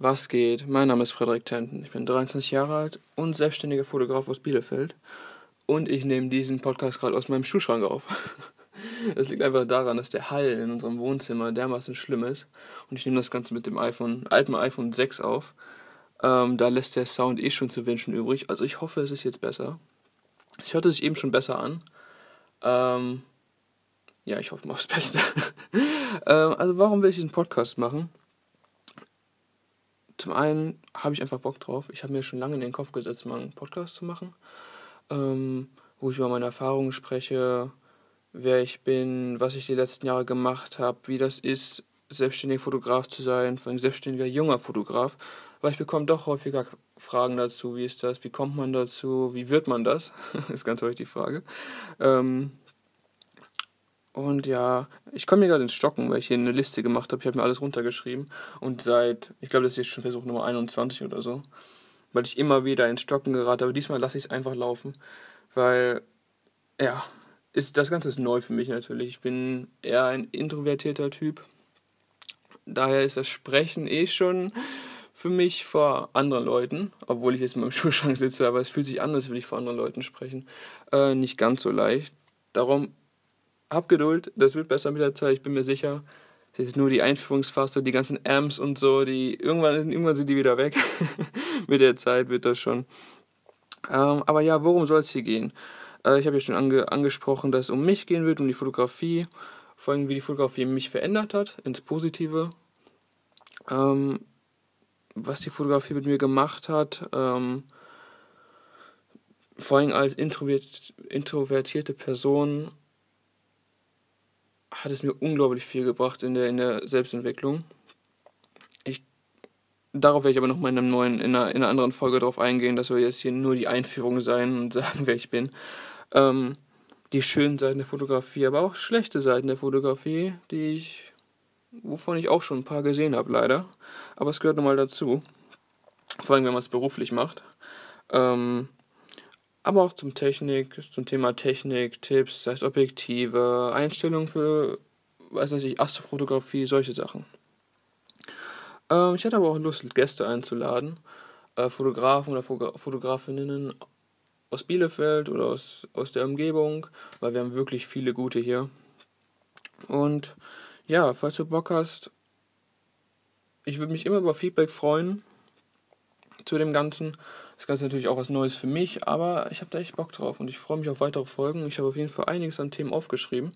Was geht? Mein Name ist Frederik Tenten. Ich bin 23 Jahre alt und selbstständiger Fotograf aus Bielefeld. Und ich nehme diesen Podcast gerade aus meinem Schuhschrank auf. Es liegt einfach daran, dass der Hall in unserem Wohnzimmer dermaßen schlimm ist. Und ich nehme das Ganze mit dem iPhone, alten iPhone 6 auf. Ähm, da lässt der Sound eh schon zu wünschen übrig. Also ich hoffe, es ist jetzt besser. Es hörte sich eben schon besser an. Ähm, ja, ich hoffe mal aufs Beste. ähm, also warum will ich diesen Podcast machen? Zum einen habe ich einfach Bock drauf. Ich habe mir schon lange in den Kopf gesetzt, mal einen Podcast zu machen, ähm, wo ich über meine Erfahrungen spreche, wer ich bin, was ich die letzten Jahre gemacht habe, wie das ist, selbstständiger Fotograf zu sein, vor allem selbstständiger junger Fotograf, weil ich bekomme doch häufiger Fragen dazu, wie ist das, wie kommt man dazu, wie wird man das, ist ganz häufig die Frage. Ähm, und ja, ich komme mir gerade ins Stocken, weil ich hier eine Liste gemacht habe. Ich habe mir alles runtergeschrieben. Und seit, ich glaube, das ist jetzt schon Versuch Nummer 21 oder so. Weil ich immer wieder ins Stocken gerate. Aber diesmal lasse ich es einfach laufen. Weil, ja, ist, das Ganze ist neu für mich natürlich. Ich bin eher ein introvertierter Typ. Daher ist das Sprechen eh schon für mich vor anderen Leuten, obwohl ich jetzt in meinem Schulschrank sitze, aber es fühlt sich an, als würde ich vor anderen Leuten sprechen. Äh, nicht ganz so leicht. Darum hab Geduld, das wird besser mit der Zeit, ich bin mir sicher. Es ist nur die Einführungsphase, die ganzen Amps und so, die irgendwann, irgendwann sind die wieder weg. mit der Zeit wird das schon. Ähm, aber ja, worum soll es hier gehen? Äh, ich habe ja schon ange angesprochen, dass es um mich gehen wird, um die Fotografie, vor allem wie die Fotografie mich verändert hat, ins Positive. Ähm, was die Fotografie mit mir gemacht hat, ähm, vor allem als introvertierte Person hat es mir unglaublich viel gebracht in der, in der Selbstentwicklung. Ich, darauf werde ich aber noch mal in, einem neuen, in, einer, in einer anderen Folge drauf eingehen. Das soll jetzt hier nur die Einführung sein und sagen, wer ich bin. Ähm, die schönen Seiten der Fotografie, aber auch schlechte Seiten der Fotografie, die ich, wovon ich auch schon ein paar gesehen habe, leider. Aber es gehört nun mal dazu. Vor allem, wenn man es beruflich macht. Ähm, aber auch zum Technik, zum Thema Technik, Tipps, sei es Objektive, Einstellungen für, weiß nicht, Astrofotografie, solche Sachen. Ähm, ich hatte aber auch Lust, Gäste einzuladen, äh, Fotografen oder Fotografinnen aus Bielefeld oder aus, aus der Umgebung, weil wir haben wirklich viele gute hier. Und ja, falls du Bock hast, ich würde mich immer über Feedback freuen zu dem Ganzen. Das Ganze ist natürlich auch was Neues für mich, aber ich habe da echt Bock drauf und ich freue mich auf weitere Folgen. Ich habe auf jeden Fall einiges an Themen aufgeschrieben.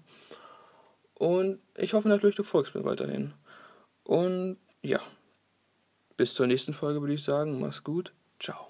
Und ich hoffe natürlich, du folgst mir weiterhin. Und ja, bis zur nächsten Folge würde ich sagen, mach's gut. Ciao.